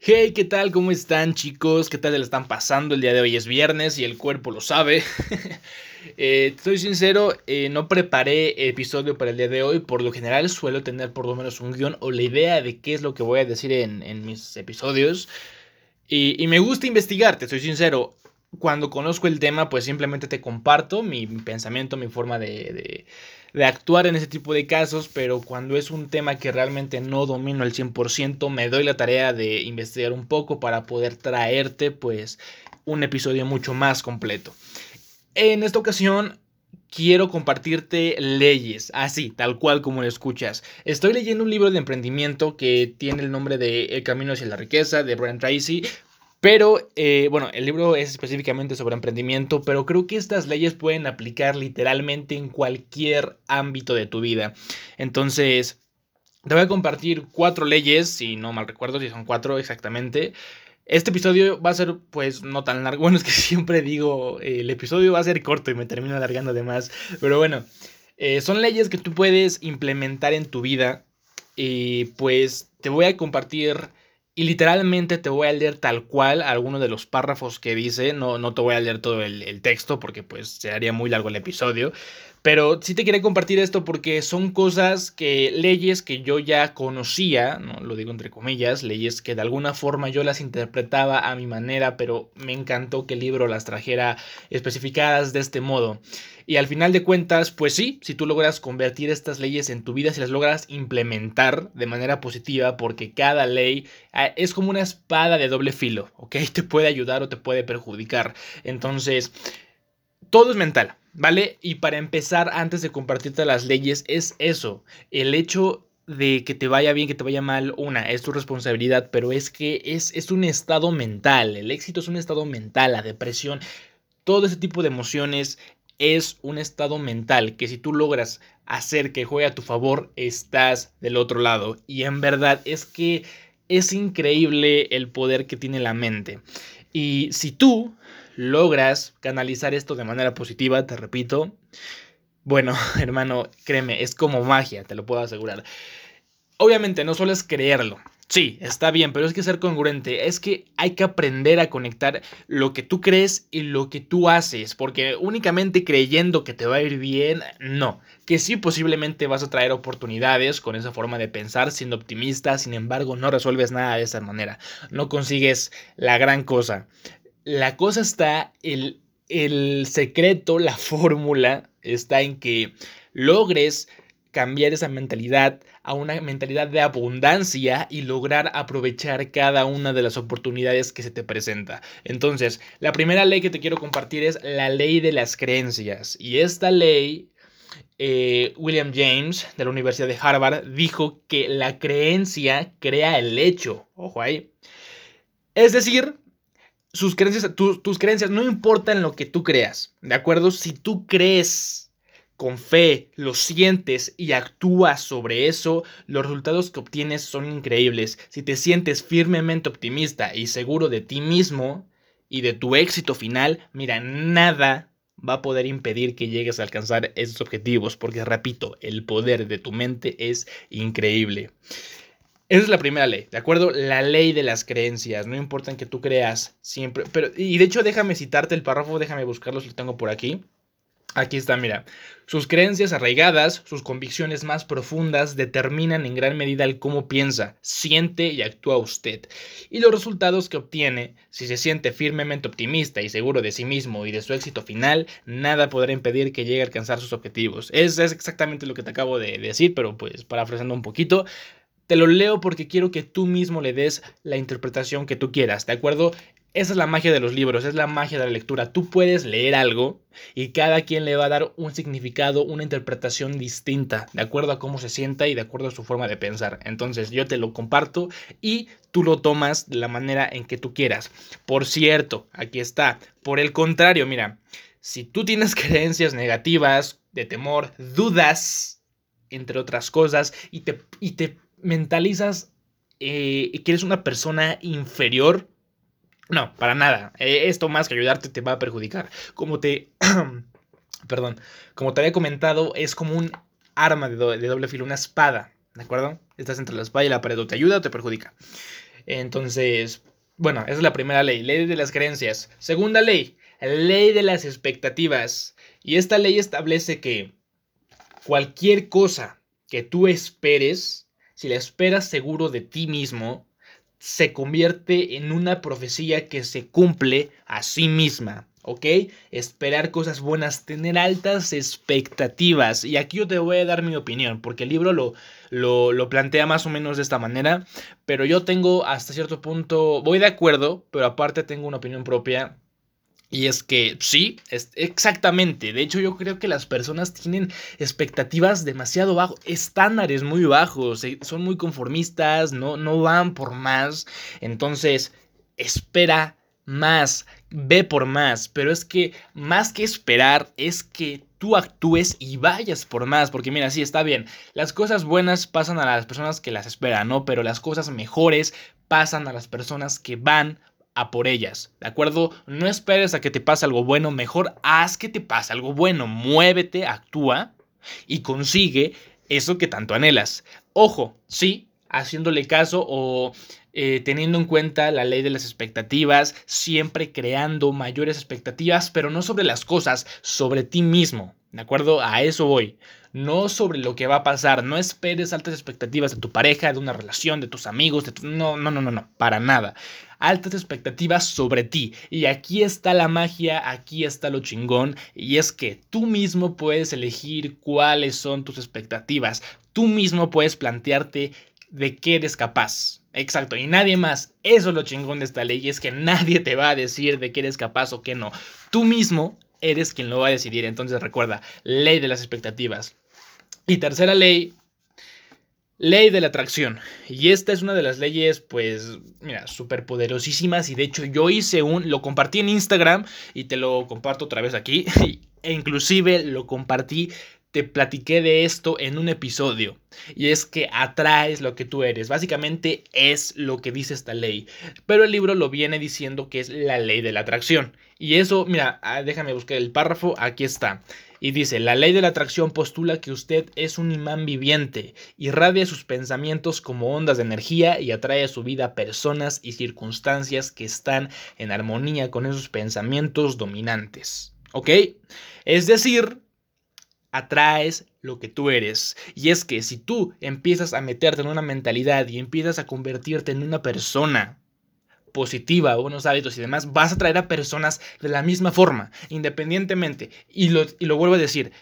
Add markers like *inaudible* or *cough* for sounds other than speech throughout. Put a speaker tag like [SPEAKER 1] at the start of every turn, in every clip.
[SPEAKER 1] Hey, ¿qué tal? ¿Cómo están chicos? ¿Qué tal le están pasando? El día de hoy es viernes y el cuerpo lo sabe. *laughs* eh, estoy sincero, eh, no preparé episodio para el día de hoy. Por lo general suelo tener por lo menos un guion o la idea de qué es lo que voy a decir en, mis episodios. Y, me gusta investigar, te soy sincero. Cuando conozco el tema, pues simplemente te comparto mi, pensamiento, mi forma de de actuar en ese tipo de casos, pero cuando es un tema que realmente no domino al 100%, me doy la tarea de investigar un poco para poder traerte pues un episodio mucho más completo. En esta ocasión quiero compartirte leyes, así, tal cual como lo escuchas. Estoy leyendo un libro de emprendimiento que tiene el nombre de El Camino hacia la Riqueza de Brian Tracy. Pero, eh, bueno, el libro es específicamente sobre emprendimiento, pero creo que estas leyes pueden aplicar literalmente en cualquier ámbito de tu vida. Entonces, te voy a compartir cuatro leyes, si no mal recuerdo, si son cuatro exactamente. Este episodio va a ser, pues, no tan largo. *laughs* Bueno, es que siempre digo, el episodio va a ser corto y me termino alargando de más. Pero bueno, eh, son leyes que tú puedes implementar en tu vida. Y pues te voy a compartir y literalmente te voy a leer tal cual algunos de los párrafos que dice. No, no te voy a leer todo el, texto porque pues se haría muy largo el episodio. Pero sí te quería compartir esto porque son cosas que, leyes que yo ya conocía, no lo digo entre comillas, leyes que de alguna forma yo las interpretaba a mi manera, pero me encantó que el libro las trajera especificadas de este modo. Y al final de cuentas, pues sí, si tú logras convertir estas leyes en tu vida, si las logras implementar de manera positiva, porque cada ley ah, es como una espada de doble filo, ¿ok? *laughs* Te puede ayudar o te puede perjudicar. Entonces, todo es mental. ¿Vale? Y para empezar, antes de compartirte las leyes, es eso, el hecho de que te vaya bien, que te vaya mal, una, es tu responsabilidad, pero es que es, es un estado mental, el éxito es un estado mental, la depresión, todo ese tipo de emociones es un estado mental que si tú logras hacer que juegue a tu favor, estás del otro lado. Y en verdad es que es increíble el poder que tiene la mente. Y si tú logras canalizar esto de manera positiva, te repito, bueno, *laughs* hermano, créeme, es como magia, te lo puedo asegurar. Obviamente no solo es creerlo. Sí, está bien, pero es que ser congruente, es que hay que aprender a conectar lo que tú crees y lo que tú haces, porque únicamente creyendo que te va a ir bien, no, que sí posiblemente vas a traer oportunidades con esa forma de pensar, siendo optimista, sin embargo no resuelves nada de esa manera, no consigues la gran cosa la cosa está, el, el secreto, la fórmula está en que logres cambiar esa mentalidad a una mentalidad de abundancia y lograr aprovechar cada una de las oportunidades que se te presenta. Entonces, la primera ley que te quiero compartir es la ley de las creencias. Y esta ley, eh, William James de la Universidad de Harvard dijo que la creencia crea el hecho. Ojo ahí. Es decir, sus creencias, tus creencias, no importan lo que tú creas, ¿de acuerdo? Si tú crees con fe, lo sientes y actúas sobre eso, los resultados que obtienes son increíbles. Si te sientes firmemente optimista y seguro de ti mismo y de tu éxito final, mira, nada va a poder impedir que llegues a alcanzar esos objetivos, porque repito, el poder de tu mente es increíble. Esa es la primera ley, ¿de acuerdo? La ley de las creencias, no importa en que tú creas siempre, pero y de hecho déjame citarte el párrafo, déjame buscarlo lo tengo por aquí. Aquí está, mira. Sus creencias arraigadas, sus convicciones más profundas determinan en gran medida el cómo piensa, siente y actúa usted. Y los resultados que obtiene, si se siente firmemente optimista y seguro de sí mismo y de su éxito final, nada podrá impedir que llegue a alcanzar sus objetivos. Eso es exactamente lo que te acabo de decir, pero pues parafraseando un poquito, te lo leo porque quiero que tú mismo le des la interpretación que tú quieras, ¿de acuerdo? Esa es la magia de los libros, es la magia de la lectura. Tú puedes leer algo y cada quien le va a dar un significado, una interpretación distinta, de acuerdo a cómo se sienta y de acuerdo a su forma de pensar. Entonces yo te lo comparto y tú lo tomas de la manera en que tú quieras. Por cierto, aquí está. Por el contrario, mira, si tú tienes *laughs* creencias negativas, de temor, dudas, entre otras cosas, y te, y te mentalizas eh, que eres una persona inferior, no, para nada. Eh, esto más que ayudarte te va a perjudicar. Como te... *clears throat* perdón. Como te había comentado, es como un arma de, doble filo, una espada. ¿De acuerdo? Estás entre la espada y la pared. O te ayuda o te perjudica. Entonces, bueno, esa es la primera ley, ley de las creencias. Segunda ley, ley de las expectativas. Y esta ley establece que cualquier cosa que tú esperes, si la esperas seguro de ti mismo, se convierte en una profecía que se cumple a sí misma. ¿ok? Esperar cosas buenas, tener altas expectativas. Y aquí yo te voy a dar mi opinión, porque el libro lo, lo, lo, plantea más o menos de esta manera, pero yo tengo hasta cierto punto, voy de acuerdo, pero aparte tengo una opinión propia y es que sí, es exactamente. De hecho, yo creo que las personas tienen expectativas demasiado bajos, estándares muy bajos, eh, son muy conformistas, no, no van por más. Entonces, espera más, ve por más. Pero es que más que esperar, es que tú actúes y vayas por más. Porque mira, sí, está bien. Las cosas buenas pasan a las personas que las esperan, ¿no? Pero las cosas mejores pasan a las personas que van a por ellas, ¿de acuerdo? No esperes a que te pase algo bueno, mejor haz que te pase algo bueno, muévete, actúa y consigue eso que tanto anhelas. Ojo, sí, haciéndole caso o eh, teniendo en cuenta la ley de las expectativas, siempre creando mayores expectativas, pero no sobre las cosas, sobre ti mismo. ¿De acuerdo? A eso voy. No sobre lo que va a pasar. No esperes altas expectativas de tu pareja, de una relación, de tus amigos. De No, no, no, no, no. Para nada. Altas expectativas sobre ti. Y aquí está la magia, aquí está lo chingón. Y es que tú mismo puedes elegir cuáles son tus expectativas. Tú mismo puedes plantearte de qué eres capaz. Exacto, y nadie más. Eso es lo chingón de esta ley, es que nadie te va a decir de qué eres capaz o qué no. Tú mismo eres quien lo va a decidir. Entonces recuerda, ley de las expectativas. Y tercera ley, ley de la atracción. Y esta es una de las leyes, pues, mira, súper poderosísimas. Y de hecho yo hice un, lo compartí en Instagram y te lo comparto otra vez aquí. *laughs* E inclusive lo compartí te platiqué de esto en un episodio. Y es que atraes lo que tú eres. Básicamente es lo que dice esta ley. Pero el libro lo viene diciendo que es la ley de la atracción. Y eso, mira, ah, déjame buscar el párrafo. Aquí está. Y dice, la ley de la atracción postula que usted es un imán viviente, irradia sus pensamientos como ondas de energía y atrae a su vida personas y circunstancias que están en armonía con esos pensamientos dominantes. ¿Ok? Es decir, atraes lo que tú eres. Y es que si tú empiezas a meterte en una mentalidad y empiezas a convertirte en una persona positiva, buenos hábitos y demás, vas a atraer a personas de la misma forma, independientemente. Y lo, y lo vuelvo a decir,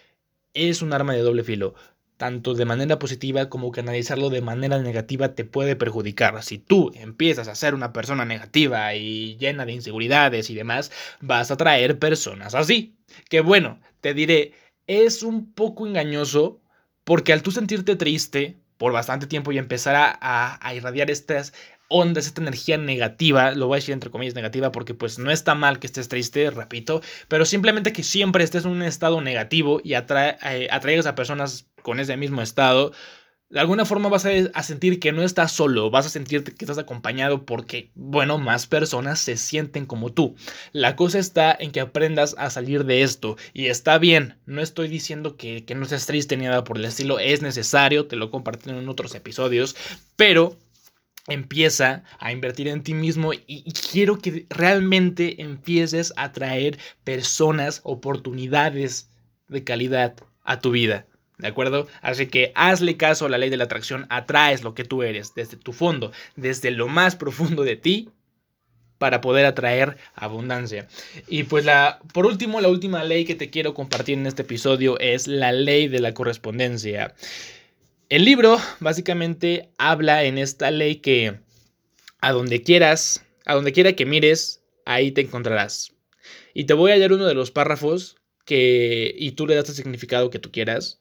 [SPEAKER 1] es un arma de doble filo. Tanto de manera positiva como que analizarlo de manera negativa te puede perjudicar. Si tú empiezas a ser una persona negativa y llena de inseguridades y demás, vas a atraer personas así. Que bueno, te diré, es un poco engañoso porque al tú sentirte triste por bastante tiempo y empezar a, irradiar estas ondas, esta energía negativa, lo voy a decir entre comillas negativa porque pues no está mal que estés triste, repito, pero simplemente que siempre estés en un estado negativo y eh, atraigas a personas con ese mismo estado, de alguna forma vas a, sentir que no estás solo, vas a sentir que estás acompañado porque, bueno, más personas se sienten como tú. La cosa está en que aprendas a salir de esto y está bien, no estoy diciendo que, no seas triste ni nada por el estilo, es necesario, te lo compartí en otros episodios, pero empieza a invertir en ti mismo y, quiero que realmente empieces a traer personas, oportunidades de calidad a tu vida. ¿De acuerdo? Así que hazle caso a la ley de la atracción, atraes lo que tú eres desde tu fondo, desde lo más profundo de ti para poder atraer abundancia. Y pues la por último, la última ley que te quiero compartir en este episodio es la ley de la correspondencia. El libro básicamente habla en esta ley que a donde quieras, a donde quiera que mires, ahí te encontrarás. Y te voy a leer uno de los párrafos que y tú le das el significado que tú quieras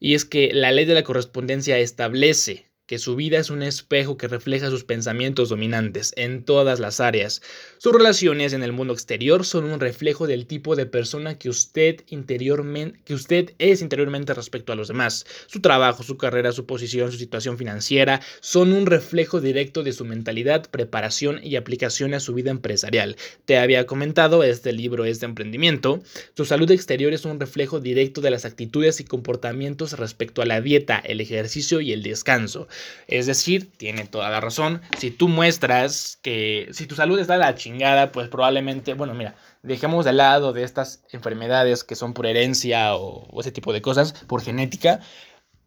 [SPEAKER 1] y es que la ley de la correspondencia establece que su vida es un espejo que refleja sus pensamientos dominantes en todas las áreas. Sus relaciones en el mundo exterior son un reflejo del tipo de persona que usted, interiormente, que usted es interiormente respecto a los demás. Su trabajo, su carrera, su posición, su situación financiera son un reflejo directo de su mentalidad, preparación y aplicación a su vida empresarial. Te había comentado, este libro es de emprendimiento. Su salud exterior es un reflejo directo de las actitudes y comportamientos respecto a la dieta, el ejercicio y el descanso. Es decir, tiene toda la razón. Si tú muestras que si tu salud está de la chingada, pues probablemente, bueno, mira, dejemos de lado de estas enfermedades que son por herencia o, ese tipo de cosas, por genética.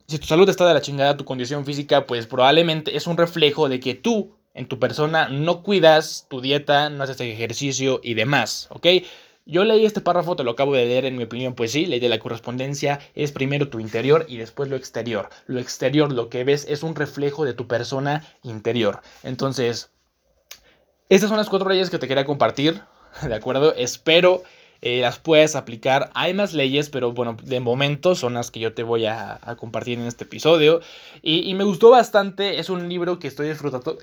[SPEAKER 1] Si tu salud está de la chingada, tu condición física, pues probablemente es un reflejo de que tú en tu persona no cuidas tu dieta, no haces ejercicio y demás, ¿ok? Yo leí este párrafo, te lo acabo de leer en mi opinión, pues sí, ley de la correspondencia es primero tu interior y después lo exterior. Lo exterior, lo que ves, es un reflejo de tu persona interior. Entonces, estas son las cuatro leyes que te quería compartir, *laughs* ¿de acuerdo? Espero eh, las puedes aplicar. Hay más leyes, pero bueno, de momento son las que yo te voy a, compartir en este episodio. Y, me gustó bastante, es un libro que estoy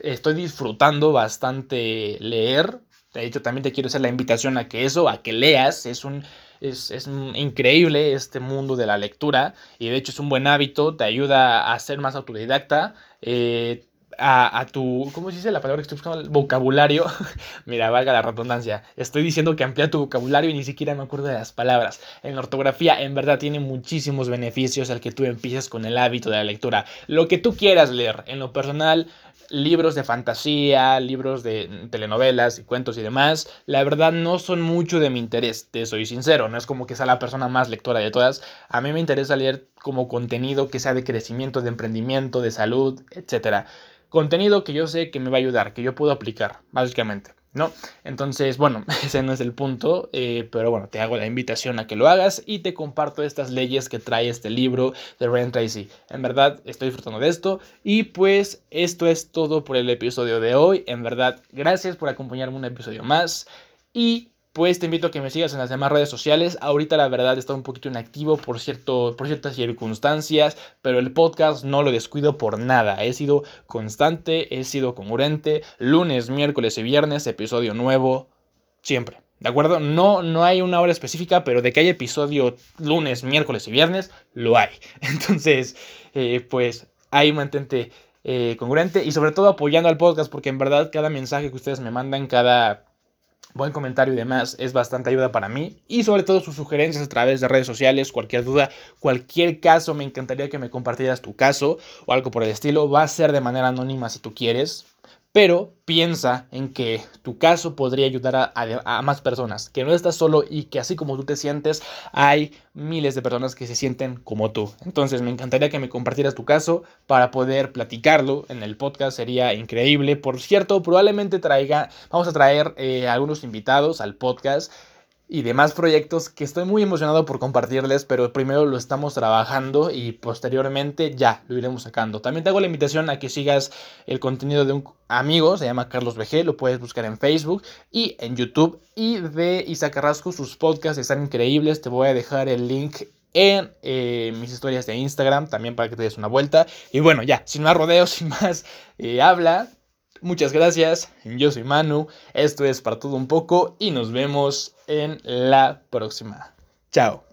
[SPEAKER 1] estoy disfrutando bastante leer. De hecho, también te quiero hacer la invitación a que eso, a que leas, es un... Es, es, increíble este mundo de la lectura y de hecho es un buen hábito, te ayuda a ser más autodidacta, eh, a, tu, ¿cómo se dice la palabra que estoy buscando? Vocabulario. *laughs* Mira, valga la redundancia. Estoy diciendo que amplía tu vocabulario y ni siquiera me acuerdo de las palabras. En la ortografía, en verdad, tiene muchísimos beneficios al que tú empieces con el hábito de la lectura. Lo que tú quieras leer. En lo personal, libros de fantasía, libros de telenovelas y cuentos y demás, la verdad no son mucho de mi interés, te soy sincero, no es como que sea la persona más lectora de todas, a mí me interesa leer como contenido que sea de crecimiento, de emprendimiento, de salud, etcétera contenido que yo sé que me va a ayudar, que yo puedo aplicar, básicamente. ¿No? Entonces, bueno, *laughs* ese no es el punto, eh, pero bueno, te hago la invitación a que lo hagas y te comparto estas leyes que trae este libro de Ryan Tracy. En verdad, estoy disfrutando de esto y pues esto es todo por el episodio de hoy. En verdad, gracias por acompañarme un episodio más y pues te invito a que me sigas en las demás redes sociales. Ahorita la verdad está un poquito inactivo por, cierto, por ciertas circunstancias, pero el podcast no lo descuido por nada. He sido constante, he sido congruente. Lunes, miércoles y viernes, episodio nuevo, siempre. ¿De acuerdo? No, no hay una hora específica, pero de que hay episodio lunes, miércoles y viernes, lo hay. *laughs* Entonces, eh, pues ahí mantente eh, congruente y sobre todo apoyando al podcast, porque en verdad cada mensaje que ustedes me mandan, cada buen comentario y demás es bastante ayuda para mí. Y sobre todo sus sugerencias a través de redes sociales, cualquier duda, cualquier caso, me encantaría que me compartieras tu caso o algo por el estilo, va a ser de manera anónima si tú quieres, pero piensa en que tu caso podría ayudar a, más personas, que no estás solo y que así como tú te sientes, hay miles de personas que se sienten como tú. Entonces me encantaría que me compartieras tu caso para poder platicarlo en el podcast, sería increíble. Por cierto, probablemente traiga, vamos a traer eh, algunos invitados al podcast y demás proyectos que estoy muy emocionado por compartirles, pero primero lo estamos trabajando y posteriormente ya lo iremos sacando. También te hago la invitación a que sigas el contenido de un amigo, se llama Carlos BG, lo puedes buscar en Facebook y en YouTube. Y de Isa Carrasco, sus podcasts están increíbles, te voy a dejar el link en eh, mis historias de Instagram también para que te des una vuelta. Y bueno, ya, sin más rodeos, *laughs* sin más eh, habla, Muchas gracias, yo soy Manu, esto es para todo un poco y nos vemos en la próxima. Chao.